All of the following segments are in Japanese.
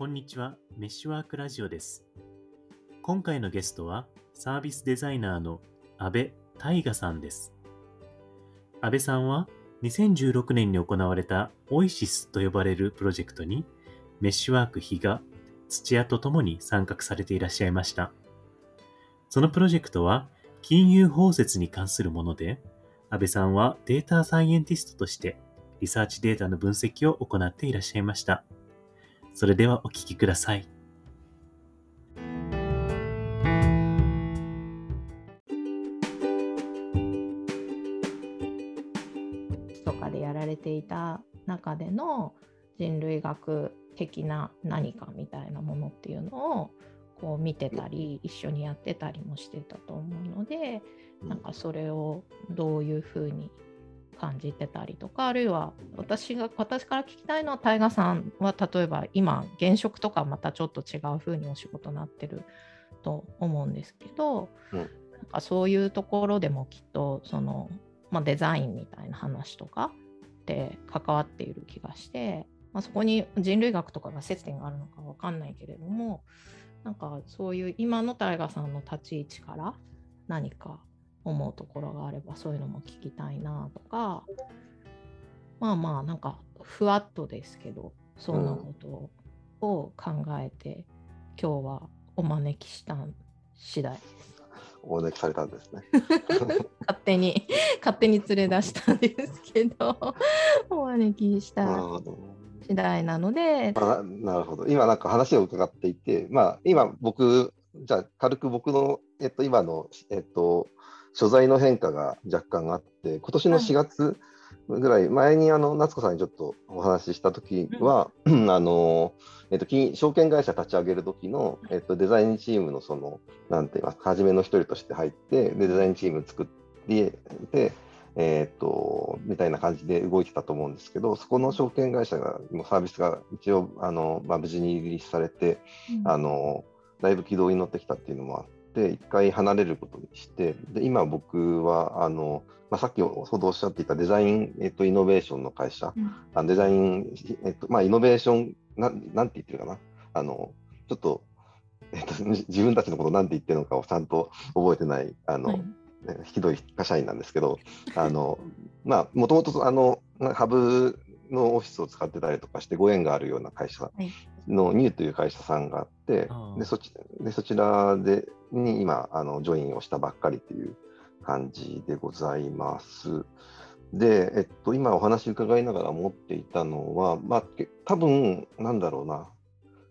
こんにちは、メッシュワークラジオです。今回のゲストは、サービスデザイナーの安部大賀さんです。安部さんは、2016年に行われたオイシスと呼ばれるプロジェクトに、メッシュワーク比嘉、土屋とともに参画されていらっしゃいました。そのプロジェクトは、金融包摂に関するもので、安部さんはデータサイエンティストとして、リサーチデータの分析を行っていらっしゃいました。それではお聞きください。とかでやられていた中での人類学的な何かみたいなものっていうのをこう見てたり一緒にやってたりもしてたと思うのでなんかそれをどういうふうに感じてたりとかあるいは私が私から聞きたいのは大河さんは例えば今現職とかまたちょっと違うふうにお仕事になってると思うんですけど、うん。なんかそういうところでもきっとその、まあ、デザインみたいな話とかって関わっている気がして、まあ、そこに人類学とかが接点があるのかわかんないけれどもなんかそういう今の大河さんの立ち位置から何か思うところがあればそういうのも聞きたいなとかまあまあなんかふわっとですけどそんなことを考えて、今日はお招きした次第です。お招きされたんですね。勝手に勝手に連れ出したんですけどお招きした。次第なのであなるほど。今なんか話を伺っていて、まあ今僕、じゃあ軽く僕の、えっと、今の、えっと、所在の変化が若干あって、今年の4月ぐらい、前にあの夏子さんにちょっとお話ししたときは、あの、えっと、金証券会社立ち上げる時の、えっと、デザインチームのその、なんて言いますか、初めの一人として入って、でデザインチーム作って、で、えーっと、みたいな感じで動いてたと思うんですけど、そこの証券会社が、もうサービスが一応、あの、まあ、無事にリリースされて、あの、だいぶ軌道に乗ってきたっていうのもあって、一回離れることにして、で、今僕は、あの、まあ、さっきほどおっしゃっていたデザイン、えっと、イノベーションの会社、うん。あのデザイン、えっと、まあ、イノベーション、なん、なんて言ってるかな。あの、ちょっと、えっと、自分たちのことなんて言ってるのかをちゃんと覚えてない、あの、はい。ねひどい会社員なんですけど、あの、まあ、もともと、あの、ハブのオフィスを使ってたりとかしてご縁があるような会社はいのニューという会社さんがあってあ、ーでそちでそちらでに今あのジョインをしたばっかりという感じでございます。で、えっと、今お話伺いながら思っていたのは、まあ、け多分なんだろうな、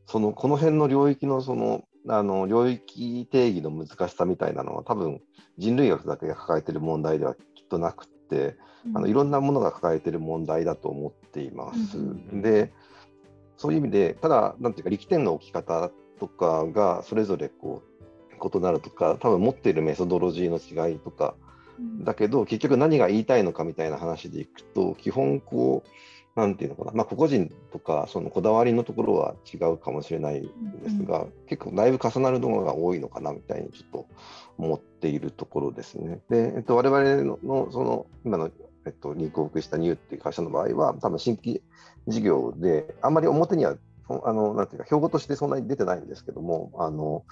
そのこの辺の領域のそのあの領域定義の難しさみたいなのは、多分人類学だけが抱えている問題ではきっとなくて、あのいろんなものが抱えている問題だと思っています。うんで、そういう意味で、ただ、なんていうか、力点の置き方とかがそれぞれこう異なるとか、多分持っているメソドロジーの違いとか、だけど、結局何が言いたいのかみたいな話でいくと、基本こう、なんていうのかな、まあ、個々人とか、そのこだわりのところは違うかもしれないんですが、結構だいぶ重なるのが多いのかなみたいにちょっと思っているところですね。で、えっと、我々ののその今の、えっと、入国したニューっていう会社の場合は、多分新規事業で、あんまり表には、そあのなんていうか、標語としてそんなに出てないんですけども、あの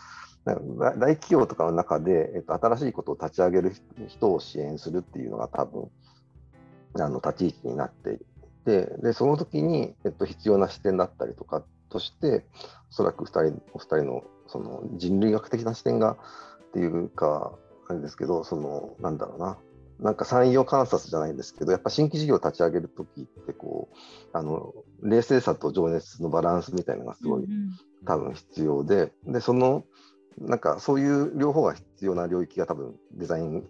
大企業とかの中で、えっと、新しいことを立ち上げる人を支援するっていうのが多分あの立ち位置になっていて、でその時に、えっと、必要な視点だったりとかとして、おそらく2人お二人のその人類学的な視点がっていうか、あれですけど、そのなんだろうな、なんか産業観察じゃないんですけど、やっぱ新規事業を立ち上げるときってこうあの、冷静さと情熱のバランスみたいなのがすごい多分必要で、で、その、なんかそういう両方が必要な領域が多分デザイン、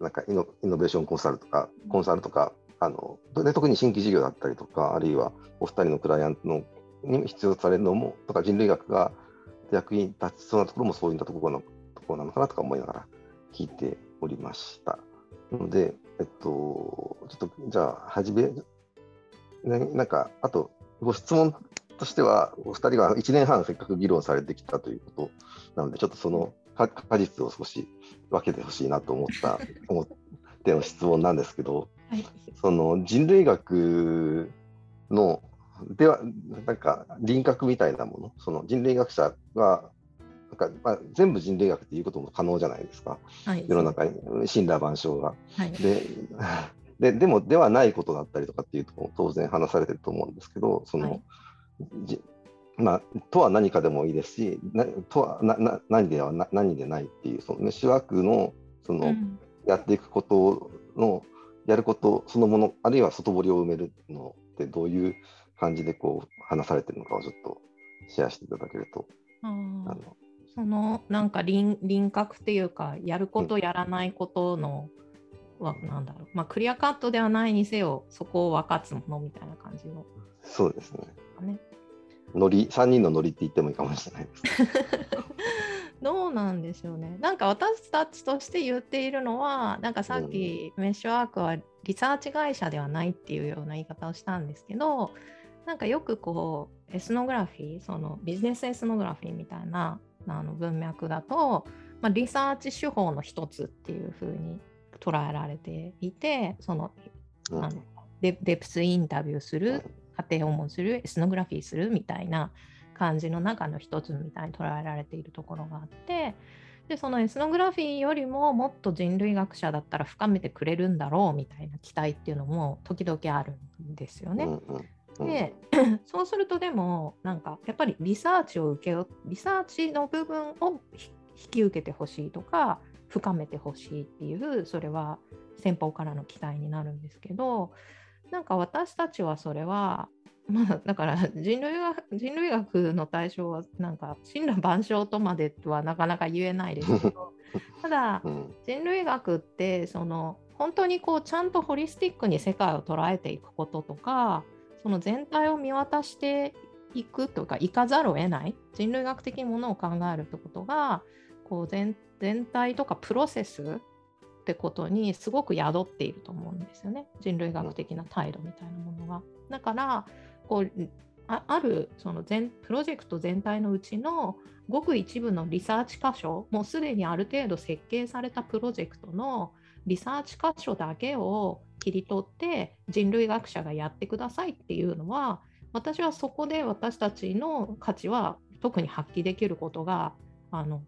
なんかイノイノベーションコンサルとか、コンサルとか、あので特に新規事業だったりとか、あるいはお二人のクライアントのに必要とされるのも、とか人類学が役に立ちそうなところもそういったところのところなのかなとか思いながら聞いておりました。なので、えっと、ちょっとじゃあ、はじめ、ね、なんか、あと、ご質問としては、お二人が1年半せっかく議論されてきたということなので、ちょっとそのか果実を少し分けてほしいなと思った、思っての質問なんですけど、はい。その人類学のでは、なんか輪郭みたいなもの、その人類学者が、なんかまあ、全部人類学っていうことも可能じゃないですか、はい、世の中に、神羅万象が。はい、で ででも、ではないことだったりとかっていうとも当然話されてると思うんですけど、その、はい。じまあ、とは何かでもいいですし、なとはなな何ではな何でないっていう、そのメッシュワークのその、うん。やっていくことの、やることそのもの、あるいは外堀を埋めるのってどういう感じでこう話されてるのかをちょっとシェアしていただけると。あのそのなんか輪輪郭っていうかやることやらないことの、はなんだろうまあクリアカットではないにせよそこを分かつものみたいな感じのそうですね。ね。ノリ、3人のノリって言ってもいいかもしれないです。どうなんでしょうね。なんか私たちとして言っているのは、なんかさっきメッシュワークはリサーチ会社ではないっていうような言い方をしたんですけど、なんかよくこうエスノグラフィー、そのビジネスエスノグラフィーみたいなあの文脈だと、まあ、リサーチ手法の一つっていうふうに捉えられていて、そのうん。あのデデプスインタビューする、家庭訪問する、エスノグラフィーするみたいな感じの中の一つみたいに捉えられているところがあって、でそのエスノグラフィーよりももっと人類学者だったら深めてくれるんだろうみたいな期待っていうのも時々あるんですよね。うんうんうんで そうするとでもなんかやっぱりリサーチを受けよリサーチの部分をひ引き受けてほしいとか深めてほしいっていうそれは先方からの期待になるんですけどなんか私たちはそれはまあだから人類学人類学の対象はなんか神羅万象とまではなかなか言えないですけど ただうん。人類学ってその本当にこうちゃんとホリスティックに世界を捉えていくこととかその全体を見渡していくとかいかざるを得ない人類学的にものを考えるってことがこう全全体とかプロセスってことにすごく宿っていると思うんですよね人類学的な態度みたいなものが。だからこうああるその全プロジェクト全体のうちのごく一部のリサーチ箇所もうすでにある程度設計されたプロジェクトのリサーチ箇所だけを切り取って人類学者がやってくださいっていうのは私はそこで私たちの価値は特に発揮できることがあの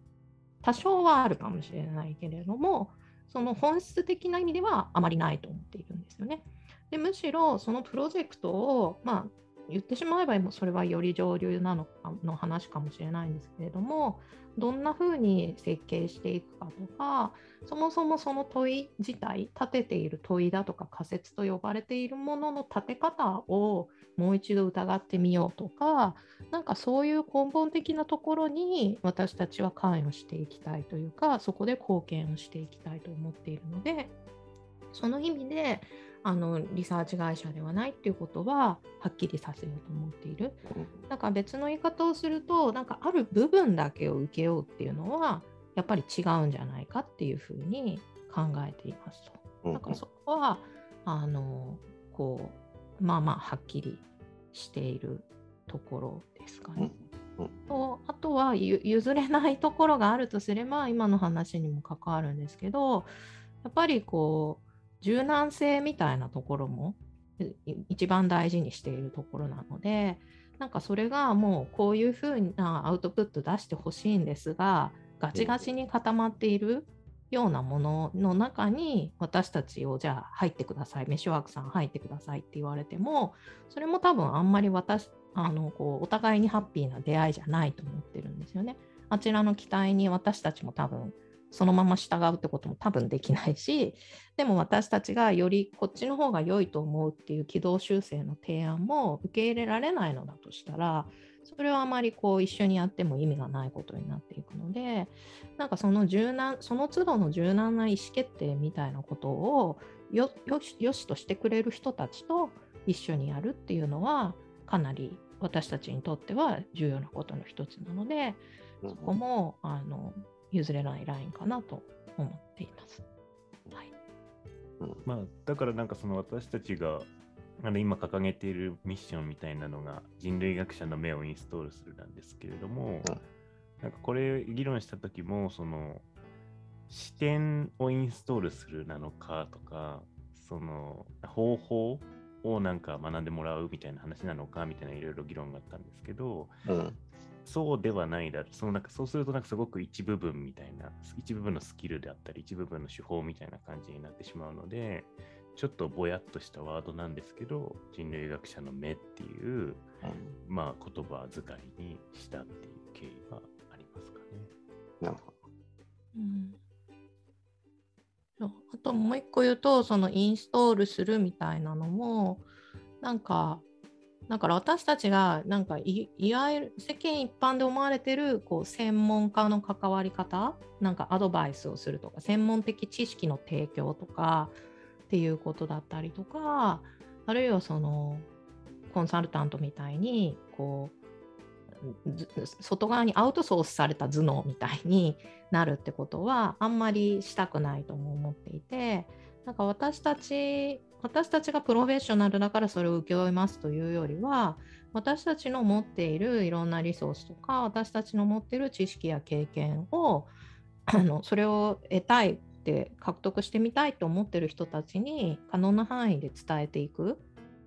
多少はあるかもしれないけれどもその本質的な意味ではあまりないと思っているんですよね。でむしろそのプロジェクトを、まあ、言ってしまえばそれはより上流なのかの話かもしれないんですけれどもどんなふうに設計していくかとかそもそもその問い自体立てている問いだとか仮説と呼ばれているものの立て方をもう一度疑ってみようとかなんかそういう根本的なところに私たちは関与していきたいというかそこで貢献をしていきたいと思っているのでその意味であのリサーチ会社ではないっていうことははっきりさせようと思っている。なんか別の言い方をするとなんかある部分だけを受けようっていうのはやっぱり違うんじゃないかっていうふうに考えていますと。うんだからそこはあのこうまあまあはっきりしているところですかね。うんとあとはゆ譲れないところがあるとすれば今の話にも関わるんですけどやっぱりこう柔軟性みたいなところも一番大事にしているところなのでなんかそれがもうこういうふうなアウトプット出してほしいんですがガチガチに固まっているようなものの中に私たちをじゃあ入ってくださいメッシュワークさん入ってくださいって言われてもそれも多分あんまり私あのこうお互いにハッピーな出会いじゃないと思ってるんですよね。あちらの期待に私たちも多分そのまま従うってことも多分できないし でも私たちがよりこっちの方が良いと思うっていう軌道修正の提案も受け入れられないのだとしたらそれはあまりこう一緒にやっても意味がないことになっていくのでなんかその柔軟その都度の柔軟な意思決定みたいなことをよよしよしとしてくれる人たちと一緒にやるっていうのはかなり私たちにとっては重要なことの一つなのでそこもあの譲れないラインかなと思っています。はい、まあ、だからなんかその私たちがあの今掲げているミッションみたいなのが人類学者の目をインストールするなんですけれども、なんかこれ議論した時もその視点をインストールするなのかとかその方法をなんか学んでもらうみたいな話なのかみたいないろいろ議論があったんですけど、うんそうではないだそのなんかそうするとなんかすごく一部分みたいな一部分のスキルであったり一部分の手法みたいな感じになってしまうのでちょっとぼやっとしたワードなんですけど人類学者の目っていう、まあ、言葉遣いにしたっていう経緯はありますかね。なるほうん。あともう一個言うとそのインストールするみたいなのもなんかだから私たちがなんかいいわゆる世間一般で思われてるこう専門家の関わり方なんかアドバイスをするとか専門的知識の提供とかっていうことだったりとかあるいはそのコンサルタントみたいにこう外側にアウトソースされた頭脳みたいに なるってことはあんまりしたくないとも思っていてなんか私たち私たちがプロフェッショナルだからそれを請け負いますというよりは私たちの持っているいろんなリソースとか私たちの持っている知識や経験をあのそれを得たいって獲得してみたいと思っている人たちに可能な範囲で伝えていく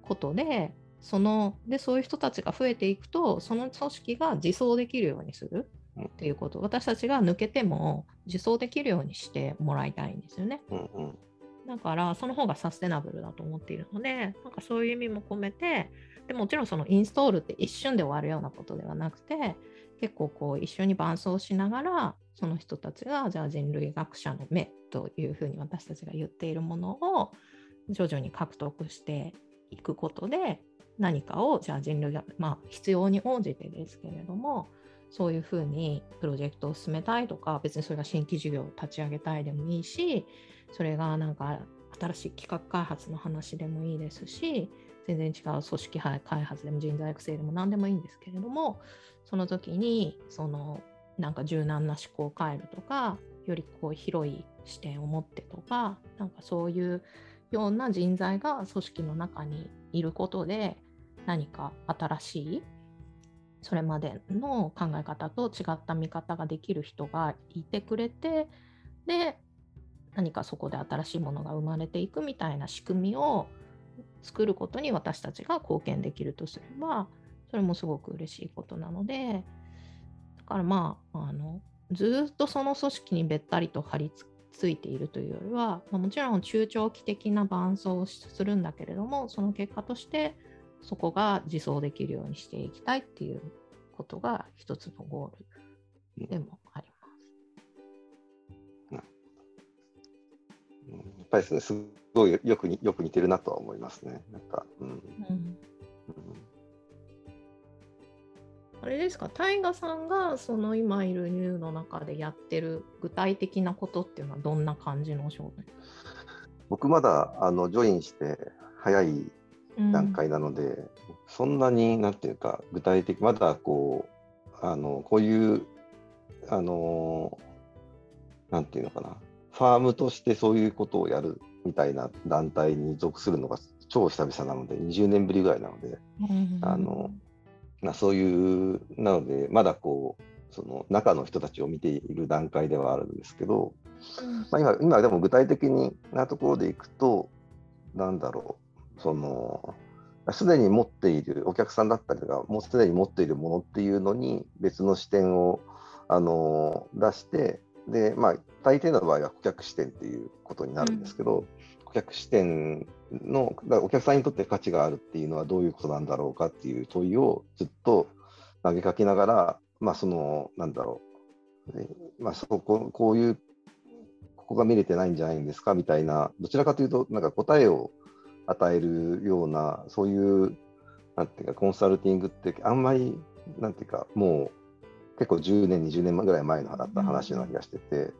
ことでそのでそういう人たちが増えていくとその組織が自走できるようにするっていうこと私たちが抜けても自走できるようにしてもらいたいんですよね。うんうんだからその方がサステナブルだと思っているのでなんかそういう意味も込めてでもちろんそのインストールって一瞬で終わるようなことではなくて結構こう一緒に伴走しながらその人たちがじゃあ人類学者の目というふうに私たちが言っているものを徐々に獲得していくことで何かをじゃあ人類学まあ必要に応じてですけれどもそういうふうにプロジェクトを進めたいとか別にそれが新規事業を立ち上げたいでもいいしそれがなんか新しい企画開発の話でもいいですし全然違う組織開発でも人材育成でも何でもいいんですけれどもその時にそのなんか柔軟な思考を変えるとかよりこう広い視点を持ってとかなんかそういうような人材が組織の中にいることで何か新しいそれまでの考え方と違った見方ができる人がいてくれてで何かそこで新しいものが生まれていくみたいな仕組みを作ることに私たちが貢献できるとすればそれもすごく嬉しいことなのでだからまああのずっとその組織にべったりと張り付いているというよりは、まあ、もちろん中長期的な伴走をするんだけれどもその結果としてそこが自走できるようにしていきたいっていうことが一つのゴールでもあります。うんやっぱりですね、すごいよくによく似てるなとは思いますね。なんか、うん。うんうんあれですか、タイガさんがその今いるニューの中でやってる具体的なことっていうのはどんな感じのお仕事僕まだあのジョインして早い段階なので、そんなになんていうか具体的まだこうあのこういうあのなんていうのかなファームとしてそういうことをやるみたいな団体に属するのが超久々なので20年ぶりぐらいなので、うん。あのまあ、そういうなのでまだこうその中の人たちを見ている段階ではあるんですけど、まあ、今今でも具体的になところでいくとなんだろうそのすでに持っているお客さんだったりとかもうすでに持っているものっていうのに別の視点をあの出してで、まあ、大抵の場合は顧客視点っていうことになるんですけど、顧客視点のお客さんにとって価値があるっていうのはどういうことなんだろうかっていう問いをずっと投げかけながら、まあ、そのなんだろう、ねまあ、そここういうここが見れてないんじゃないんですかみたいなどちらかというとなんか答えを与えるようなそういうなんていうかコンサルティングってあんまりなんていうかもう結構10年20年ぐらい前のだった話な気がしてて、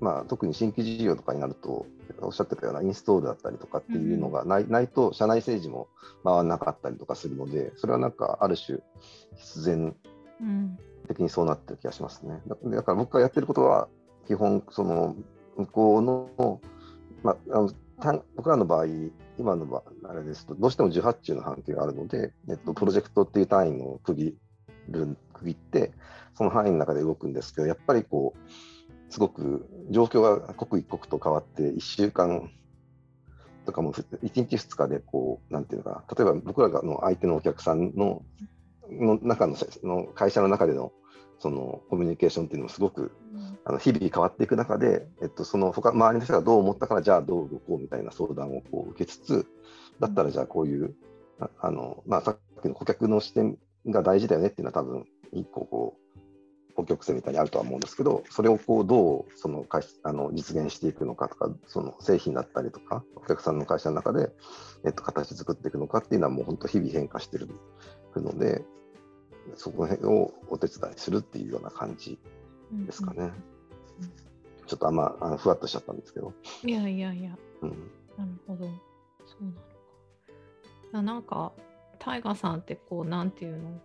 まあ、特に新規事業とかになるとおっしゃってたようなインストールだったりとかっていうのがない,、ないと社内政治も回らなかったりとかするのでそれはなんかある種必然うん的にそうなってる気がしますね。だだから僕がやってることは基本その向こうの,、まあ、あの単僕らの場合今の場合あれですとどうしても受発注の関係があるので、えっと、プロジェクトっていう単位を区切る区切ってその範囲の中で動くんですけどやっぱりこうすごく状況が刻一刻と変わって1週間とかも1日2日でこう、なんていうのかな、例えば僕らの相手のお客さんのの中のの会社の中でのそのコミュニケーションっていうのもすごくあの日々変わっていく中で、えっと、その他周りの人がどう思ったからじゃあどう動こうみたいな相談をこう受けつつだったらじゃあこういうああの、まあ、さっきの顧客の視点が大事だよねっていうのは多分一個こう補極性みたいにあるとは思うんですけどそれをこうどうその会あの実現していくのかとかその製品だったりとかお客さんの会社の中で、えっと、形作っていくのかっていうのはもう本当日々変化してるのでそこら辺をお手伝いするっていうような感じですかね。うんうん、ちょっとあんまあのふわっとしちゃったんですけど。いやいやいや。うん、なるほど。そうなのか。なんか、タイガさんってこう、なんていうの？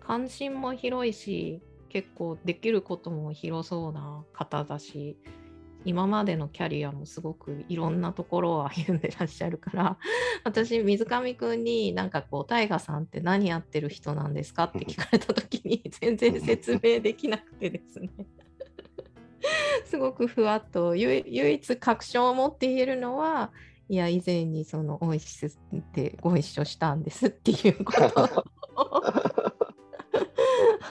関心も広いし、結構できることも広そうな方だし、今までのキャリアもすごくいろんなところを歩んでらっしゃるから 私水上くんになんかこう大河さんって何やってる人なんですかって聞かれた時に全然説明できなくてですね すごくふわっと唯一確証を持って言えるのはいや以前にそのオイシスでご一緒したんですっていうことを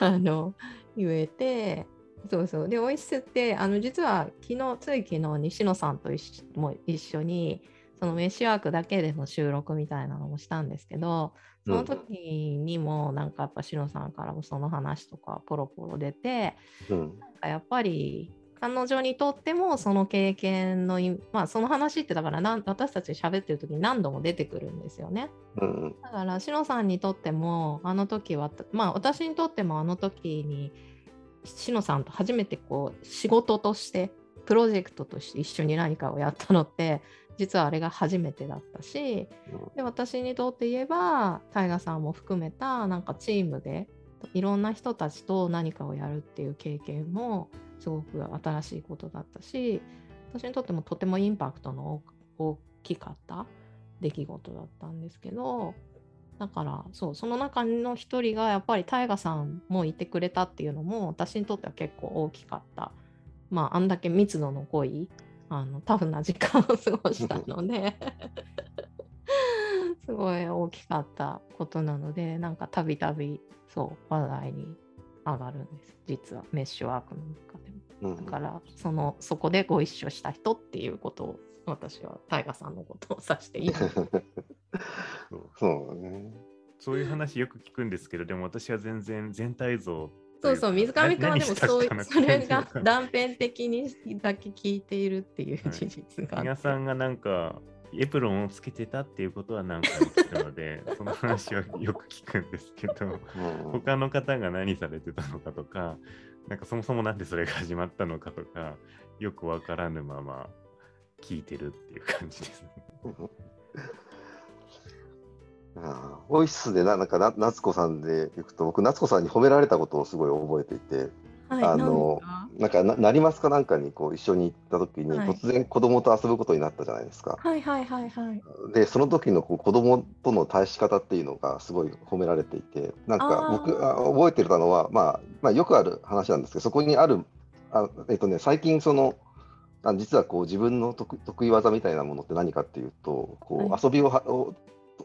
あの言えてそうそう。で、オイシスって、あの実は昨日、つい昨日、西野さんと一緒も一緒に、そのメッシュワークだけでの収録みたいなのもしたんですけど、その時にも、なんかやっぱ、しのさんからもその話とかポロポロ出て、うん、なんかやっぱり、彼女にとってもその経験の、まあ、その話ってだから私たち喋ってる時に何度も出てくるんですよね。うん、だからしのさんにとってもあの時はまあ私にとってもあの時にしのさんと初めてこう仕事としてプロジェクトとして一緒に何かをやったのって実はあれが初めてだったし、で私にとって言えばタイガさんも含めたなんかチームでいろんな人たちと何かをやるっていう経験もすごく新しいことだったし私にとってもとてもインパクトの大きかった出来事だったんですけどだからそうその中の一人がやっぱり大河さんもいてくれたっていうのも私にとっては結構大きかった。まああんだけ密度の濃いあのタフな時間を過ごしたので すごい大きかったことなのでなんかたびたびそう話題に上がるんです。実はメッシュワークの中で、だからそのそこでご一緒した人っていうことを私は大河さんのことを指していい そうね。そういう話よく聞くんですけど、でも私は全然全体像そうそう、水上君はでもそうそれが断片的にだけ聞いているっていう事実が、はい。皆さんがなんかエプロンをつけてたっていうことは何回も聞くので、その話はよく聞くんですけど、他の方が何されてたのかとか、なんかそもそもなんでそれが始まったのかとか、よくわからぬまま聞いてるっていう感じですね。あオイスでななんかな夏子さんでいくと僕夏子さんに褒められたことをすごい覚えていて、はい、あのなんかななりますか？なんかにこう一緒に行った時に、はい、突然子供と遊ぶことになったじゃないですか。はいはいはいはい。でその時のこう子供との対し方っていうのがすごい褒められていてなんか僕あ覚えてたのは、まあ、まあよくある話なんですけどそこにあるあえっとね最近そのあ実はこう自分の得得意技みたいなものって何かっていうとこう、遊びをは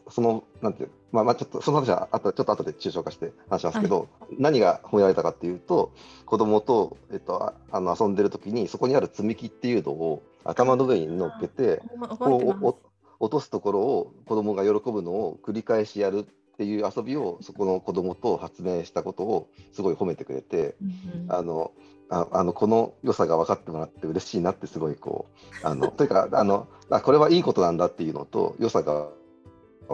そのなんていうまあ、まあちょっとその話はあとちょっと後で抽象化して話しますけど、はい、何が褒められたかっていうと子供とえっとあの遊んでる時にそこにある積み木っていうのを頭の上に乗っけてこう落とすところを子供が喜ぶのを繰り返しやるっていう遊びをそこの子供と発明したことをすごい褒めてくれて、うん、あのああのこの良さが分かってもらって嬉しいなってすごいこうあのというかあのあこれはいいことなんだっていうのと良さが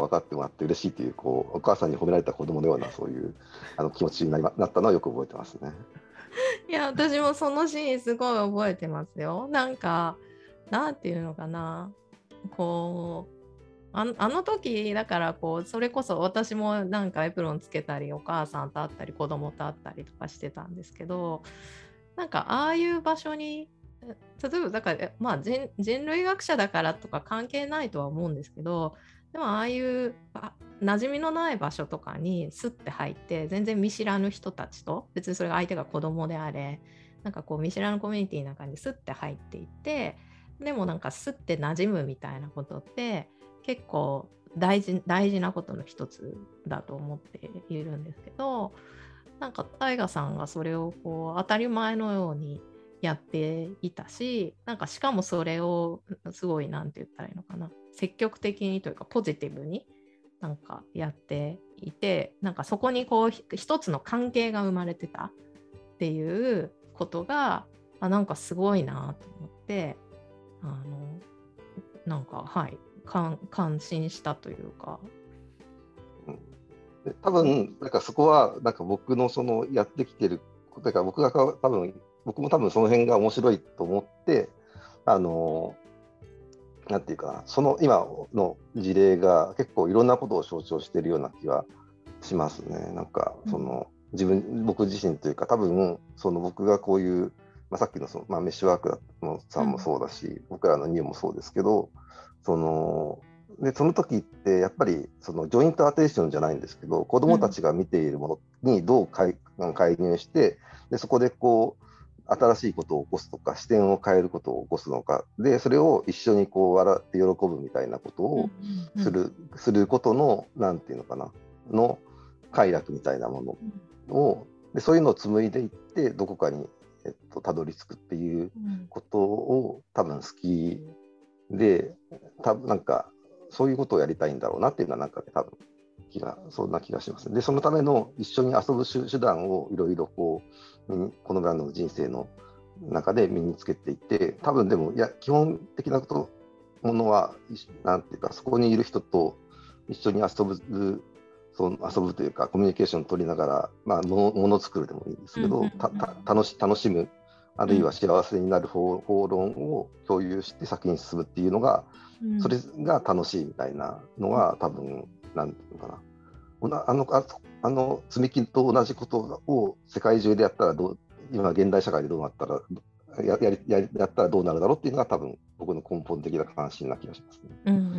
分かってもらって嬉しいっていうこうお母さんに褒められた子供のようなそういうあの気持ちになり、ま、なったのはよく覚えてますね。いや私もそのシーンすごい覚えてますよ。なんかなんていうのかなこうああの時だからこうそれこそ私もなんかエプロンつけたりお母さんと会ったり子供と会ったりとかしてたんですけどなんかああいう場所に例えばだからまあ人人類学者だからとか関係ないとは思うんですけどでもああいう馴染みのない場所とかにスッて入って全然見知らぬ人たちと別にそれが相手が子供であれなんかこう見知らぬコミュニティの中にスッて入っていってでもなんかすって馴染むみたいなことって結構大事大事なことの一つだと思っているんですけどなんか大河さんがそれをこう当たり前のようにやっていたしなんかしかもそれをすごい何て言ったらいいのかな。積極的にというかポジティブになんかやっていてなんかそこにこう一つの関係が生まれてたっていうことがあなんかすごいなと思ってあのなんかはい感心したというか。多分なんかそこはなんか僕のそのやってきてるだから僕が多分僕も多分その辺が面白いと思ってあのなんていうかなその今の事例が結構いろんなことを象徴しているような気がしますね。なんかその、自分僕自身というか多分その僕がこういう、まあ、さっきのその、まあ、メッシュワークのさんもそうだし、うん、僕らのニューもそうですけどそのでその時ってやっぱりそのジョイントアテンションじゃないんですけど子どもたちが見ているものにどう介入してでそこでこう新しいことを起こすとか視点を変えることを起こすのかでそれを一緒にこう笑って喜ぶみたいなことをするうんうんうん、することの何て言うのかなの快楽みたいなものをでそういうのを紡いでいってどこかに、えっと、たどり着くっていうことを多分好きで多分なんかそういうことをやりたいんだろうなっていうのはなんかね多分気がそんな気がします。でそのための一緒に遊ぶ手段をいろいろこうこのブランドの人生の中で身につけていって多分でもいや基本的なことものはなんていうかそこにいる人と一緒に遊ぶその遊ぶというかコミュニケーションを取りながら、まあ、ものもの作るでもいいんですけど、楽し楽しむあるいは幸せになる方,、法論を共有して先に進むっていうのが、うん、それが楽しいみたいなのは多分なんていうのかな。あのああの積み木と同じことを世界中でやったらどう今現代社会でどうなったらややややったらどうなるだろうっていうのが多分僕の根本的な関心な気がしますね。うんうんうん。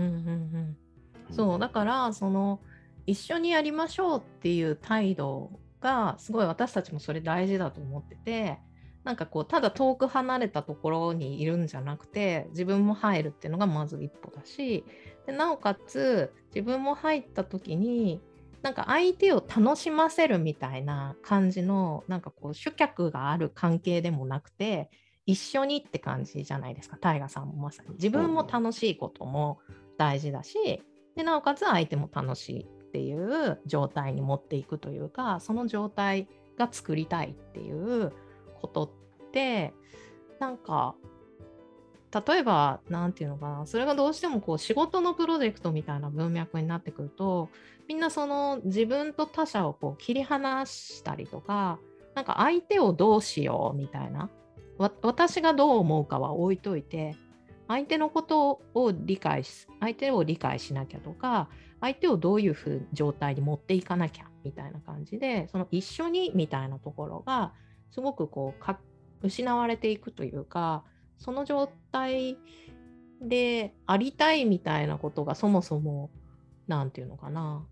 うん。そうだからその一緒にやりましょうっていう態度がすごい私たちもそれ大事だと思っててなんかこうただ遠く離れたところにいるんじゃなくて自分も入るっていうのがまず一歩だしでなおかつ自分も入った時になんか相手を楽しませるみたいな感じのなんかこう主客がある関係でもなくて一緒にって感じじゃないですか大河さんもまさに。自分も楽しいことも大事だしでなおかつ相手も楽しいっていう状態に持っていくというかその状態が作りたいっていうことってなんか例えば何て言うのかなそれがどうしてもこう仕事のプロジェクトみたいな文脈になってくるとみんなその自分と他者をこう切り離したりとかなんか相手をどうしようみたいな私がどう思うかは置いといて相手のことを理解し相手を理解しなきゃとか相手をどういうふう状態に持っていかなきゃみたいな感じでその一緒にみたいなところがすごくこう失われていくというかその状態でありたいみたいなことがそもそも何て言うのかな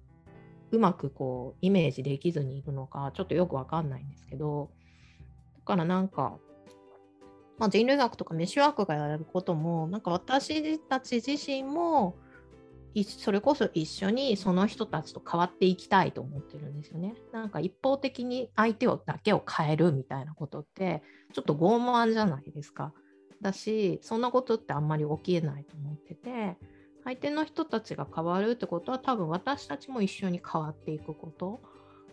うまくこうイメージできずにいるのかちょっとよくわかんないんですけどだからなんかまあ、人類学とかメッシュワークがやることもなんか私たち自身もそれこそ一緒にその人たちと変わっていきたいと思ってるんですよね。なんか一方的に相手をだけを変えるみたいなことってちょっと傲慢じゃないですか。だしそんなことってあんまり起きえないと思ってて相手の人たちが変わるってことは多分私たちも一緒に変わっていくこと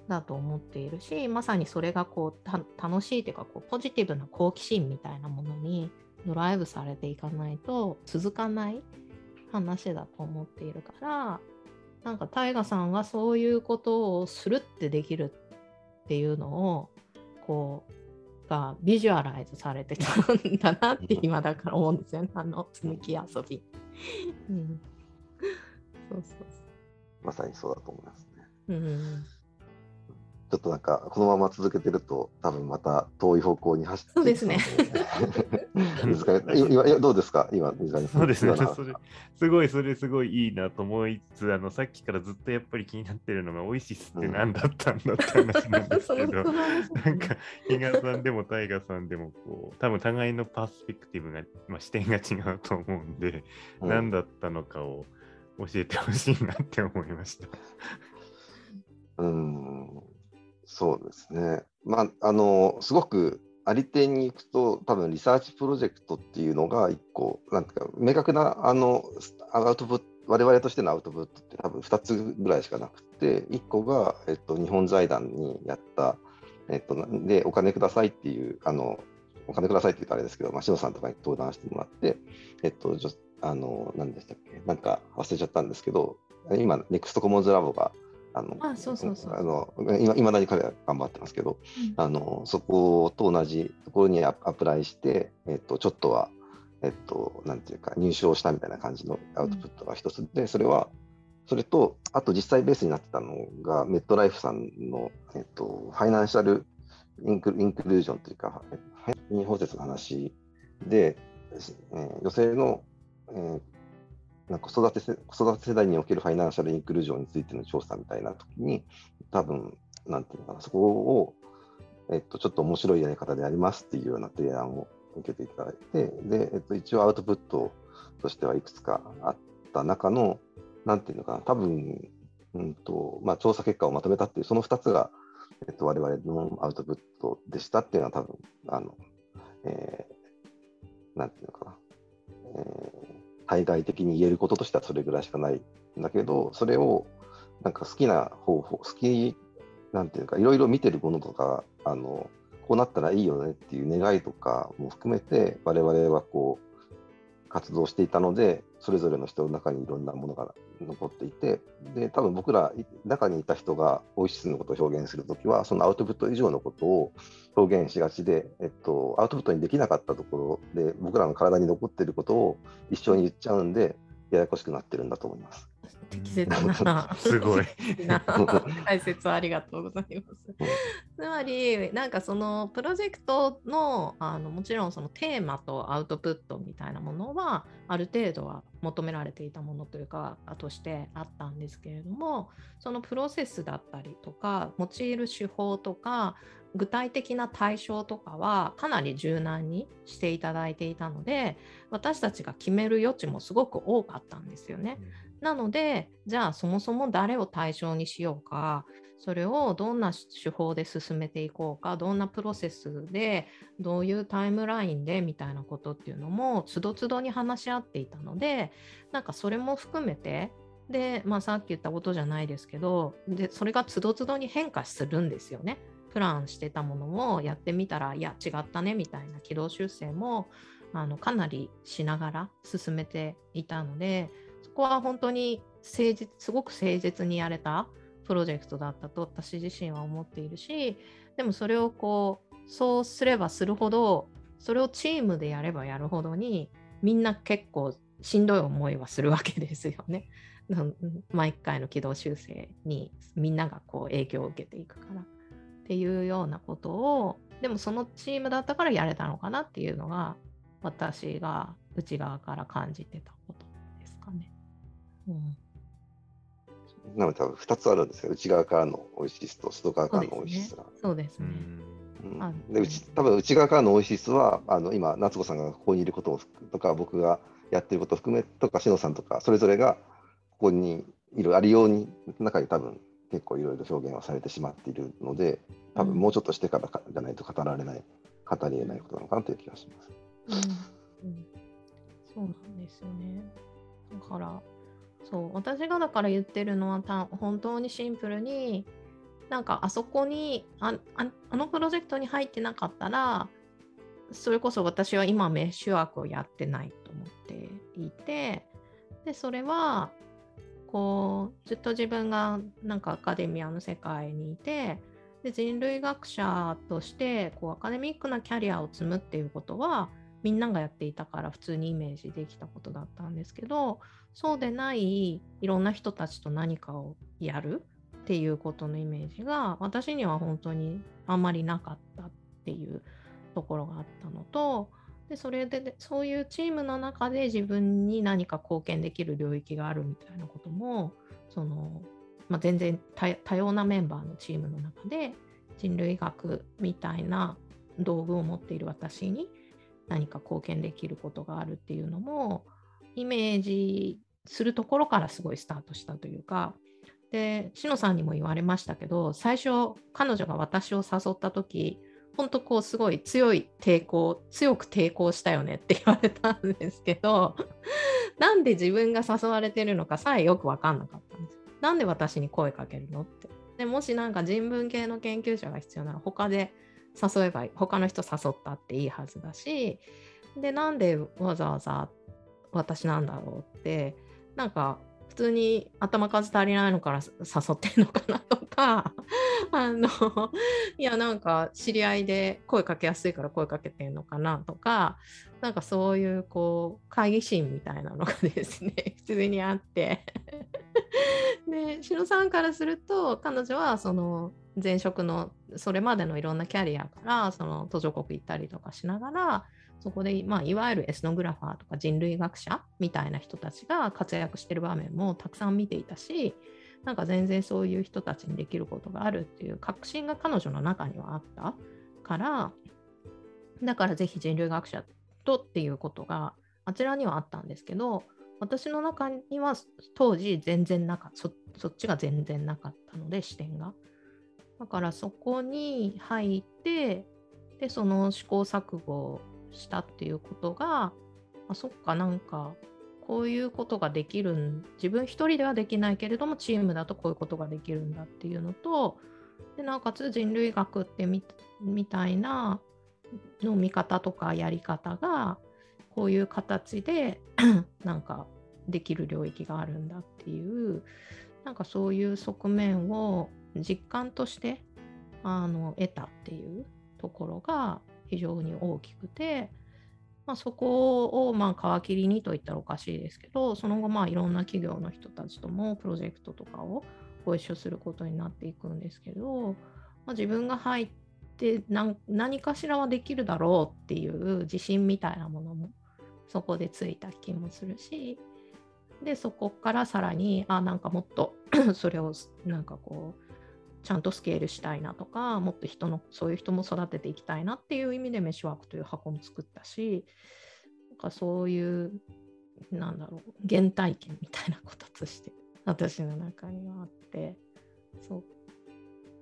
だと思っているしまさにそれがこう楽しいというかこうポジティブな好奇心みたいなものにドライブされていかないと続かない話だと思っているからなんか大河さんはそういうことをするってできるっていうのをこうがビジュアライズされてたんだなって今だから思うんですよね。あの積み木遊び、うん、そうそう。まさにそうだと思いますね。うんちょっとなんかこのまま続けてると多分また遠い方向に走ってそうですね。今今どうですか？今水上さん。そうですね。それすごいそれすごいいいなと思いつつあのさっきからずっとやっぱり気になってるのがオイシスって何だったんだって話なんですけど、そのなんか比嘉さんでもタイガさんでもこう多分互いのパースペクティブが、まあ、視点が違うと思うんで、うん。何だったのかを教えてほしいなって思いました。うんそうですね。まあ、あの、すごくあり手に行くと、多分リサーチプロジェクトっていうのが一個、なんていうか、明確なあのアウトプット、我々としてのアウトプットって多分2つぐらいしかなくて、1個が、えっと、日本財団にやった、えっと、で、お金くださいっていう、あの、お金くださいって言うとあれですけど、まあ、篠さんとかに登壇してもらって、えっと、じょあの、何でしたっけ、なんか忘れちゃったんですけど、今、ネクストコモンズラボが、あの、あそうそうそうあの今今だに彼は頑張ってますけど、あのそこと同じところにアアプライして、えっと、ちょっとは、えっと、なんていうか、入賞したみたいな感じのアウトプットが一つで、それは、それと、あと実際ベースになってたのが、メットライフさんの、えっと、ファイナンシャルインクインクルージョンというか、ファイナン包摂の話で、えー女性の、えーなんか子育て世子育て世代におけるファイナンシャルインクルージョンについての調査みたいな時に、多分なんていうのかな、そこを、えっと、ちょっと面白いやり方でやりますっていうような提案を受けていただいて、で、えっと、一応アウトプットとしてはいくつかあった中の、なんていうのかな、多分、うんとまあ、調査結果をまとめたっていう、その2つが、えっと、我々のアウトプットでしたっていうのは多分、あの、えーなんていうのかな、えー対外的に言えることとしてはそれぐらいしかないんだけど、それをなんか好きな方法、好き、なんていうか、いろいろ見てるものとか、あの、こうなったらいいよねっていう願いとかも含めて、我々はこう、活動していたので、それぞれの人の中にいろんなものが残っていて、で、多分僕ら中にいた人がオイシスのことを表現するときは、そのアウトプット以上のことを表現しがちで、えっと、アウトプットにできなかったところで、僕らの体に残っていることを一緒に言っちゃうんで、ややこしくなってるんだと思います。適切な。すごい。な解説ありがとうございます。つまりなんかそのプロジェクトのあのもちろんそのテーマとアウトプットみたいなものはある程度は求められていたものというかとしてあったんですけれどもそのプロセスだったりとか用いる手法とか具体的な対象とかはかなり柔軟にしていただいていたので私たちが決める余地もすごく多かったんですよね。なので、じゃあそもそも誰を対象にしようか、それをどんな手法で進めていこうか、どんなプロセスで、どういうタイムラインでみたいなことっていうのも、つどつどに話し合っていたので、なんかそれも含めて、で、まあ、さっき言ったことじゃないですけど、でそれがつどつどに変化するんですよね。プランしてたものをやってみたら、いや、違ったねみたいな軌道修正もあのかなりしながら進めていたので、こは本当に誠実すごく誠実にやれたプロジェクトだったと私自身は思っているしでもそれをこうそうすればするほどそれをチームでやればやるほどにみんな結構しんどい思いはするわけですよね。毎回の軌道修正にみんながこう影響を受けていくからっていうようなことをでもそのチームだったからやれたのかなっていうのが私が内側から感じてたこと。うんなので多分2つあるんですよ。内側からのオイシスと外側からのオイシスが。うそうですね。んうんあでうち多分内側からのオイシスはあの今夏子さんがここにいることをとか僕がやってることを含めとか篠さんとかそれぞれがここにいるありように中に多分結構いろいろ表現はされてしまっているので多分もうちょっとしてからかじゃないと語られない語り得ないことなのかなという気がします。うんうんそうなんですよね。だから、そう、私がだから言ってるのはた本当にシンプルに、なんかあそこにああ、あのプロジェクトに入ってなかったら、それこそ私は今メッシュワークをやってないと思っていて、で、それは、こう、ずっと自分がなんかアカデミアの世界にいて、で人類学者としてこうアカデミックなキャリアを積むっていうことはみんながやっていたから普通にイメージできたことだったんですけどそうでないいろんな人たちと何かをやるっていうことのイメージが私には本当にあんまりなかったっていうところがあったのとでそれでそういうチームの中で自分に何か貢献できる領域があるみたいなこともその、まあ、全然多様なメンバーのチームの中で人類学みたいな道具を持っている私に何か貢献できることがあるっていうのもイメージするところからすごいスタートしたというかでしのさんにも言われましたけど最初彼女が私を誘った時本当こうすごい強い抵抗強く抵抗したよねって言われたんですけどなんで自分が誘われてるのかさえよく分かんなかったんです。なんで私に声かけるのってでもしなんか人文系の研究者が必要なら他で誘えば他の人誘ったっていいはずだしでなんでわざわざ私なんだろうってなんか普通に頭数足りないのから誘ってんのかなとか あのいやなんか知り合いで声かけやすいから声かけてんのかなとかなんかそういうこう会議心みたいなのがですね 普通にあって。で篠さんからすると彼女はその前職のそれまでのいろんなキャリアからその途上国行ったりとかしながらそこで、まあ、いわゆるエスノグラファーとか人類学者みたいな人たちが活躍してる場面もたくさん見ていたしなんか全然そういう人たちにできることがあるっていう確信が彼女の中にはあったからだからぜひ人類学者とっていうことがあちらにはあったんですけど私の中には当時全然なかそっちが全然なかったので視点が。だからそこに入ってでその試行錯誤したっていうことがあそっかなんかこういうことができる自分一人ではできないけれどもチームだとこういうことができるんだっていうのとでなおかつ人類学ってみみたいなの見方とかやり方がこういう形で なんかできる領域があるんだっていうなんかそういう側面を実感としてあの得たっていうところが非常に大きくて、まあ、そこをまあ皮切りにといったらおかしいですけどその後まあいろんな企業の人たちともプロジェクトとかをご一緒することになっていくんですけど、まあ、自分が入って何かしらはできるだろうっていう自信みたいなものもそこでついた気もするしでそこからさらにあなんかもっと それをなんかこうちゃんとスケールしたいなとかもっと人のそういう人も育てていきたいなっていう意味でメッシワークという箱も作ったしなんかそういうなんだろう原体験みたいなこととして私の中にはあってそう。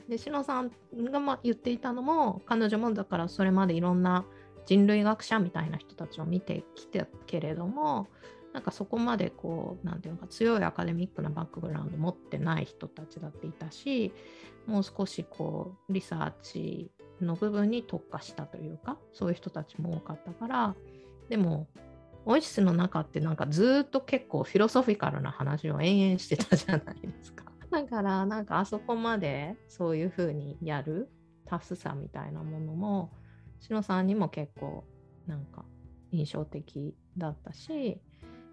で篠さんがま言っていたのも彼女もだからそれまでいろんな人類学者みたいな人たちを見てきてけれどもなんかそこまでこう何て言うのか強いアカデミックなバックグラウンド持ってない人たちだっていたしもう少しこうリサーチの部分に特化したというかそういう人たちも多かったからでもオイシスの中ってなんかずっと結構フィロソフィカルな話を延々してたじゃないですか。だからなんかあそこまでそういうふうにやるタフさみたいなものもしのさんにも結構なんか印象的だったし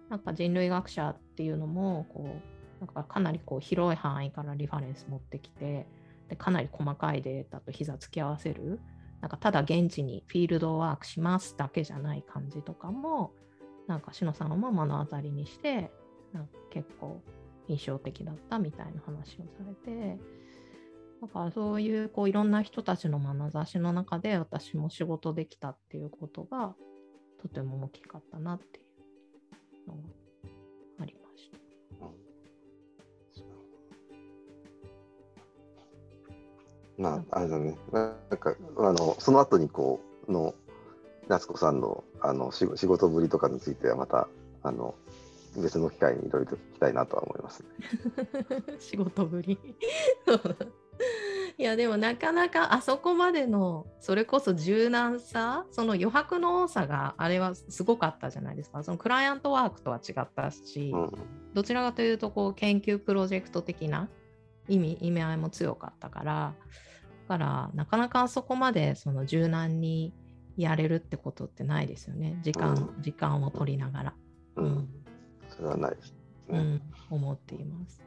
なんか人類学者っていうのもこうなんかかなりこう広い範囲からリファレンス持ってきてでかなり細かいデータと膝つき合わせる。なんかただ現地にフィールドワークしますだけじゃない感じとかもなんか篠さんも目の当たりにしてなんか結構印象的だったみたいな話をされてだかそういうこういろんな人たちの眼差しの中で私も仕事できたっていうことがとても大きかったなっていう。のがありました。まあ、あれだね、なんか、あの、その後にこう、の、夏子さんの、あの、仕事ぶりとかについては、また、あの、別の機会にいろいろと聞きたいなとは思います、ね、仕事ぶりいやでもなかなかあそこまでのそれこそ柔軟さその余白の多さがあれはすごかったじゃないですか。そのクライアントワークとは違ったし、うん、どちらかというとこう研究プロジェクト的な意味意味合いも強かったからだからなかなかあそこまでその柔軟にやれるってことってないですよね。時間、うん、時間を取りながら、うん、うん、それはないですね、うん、思っています。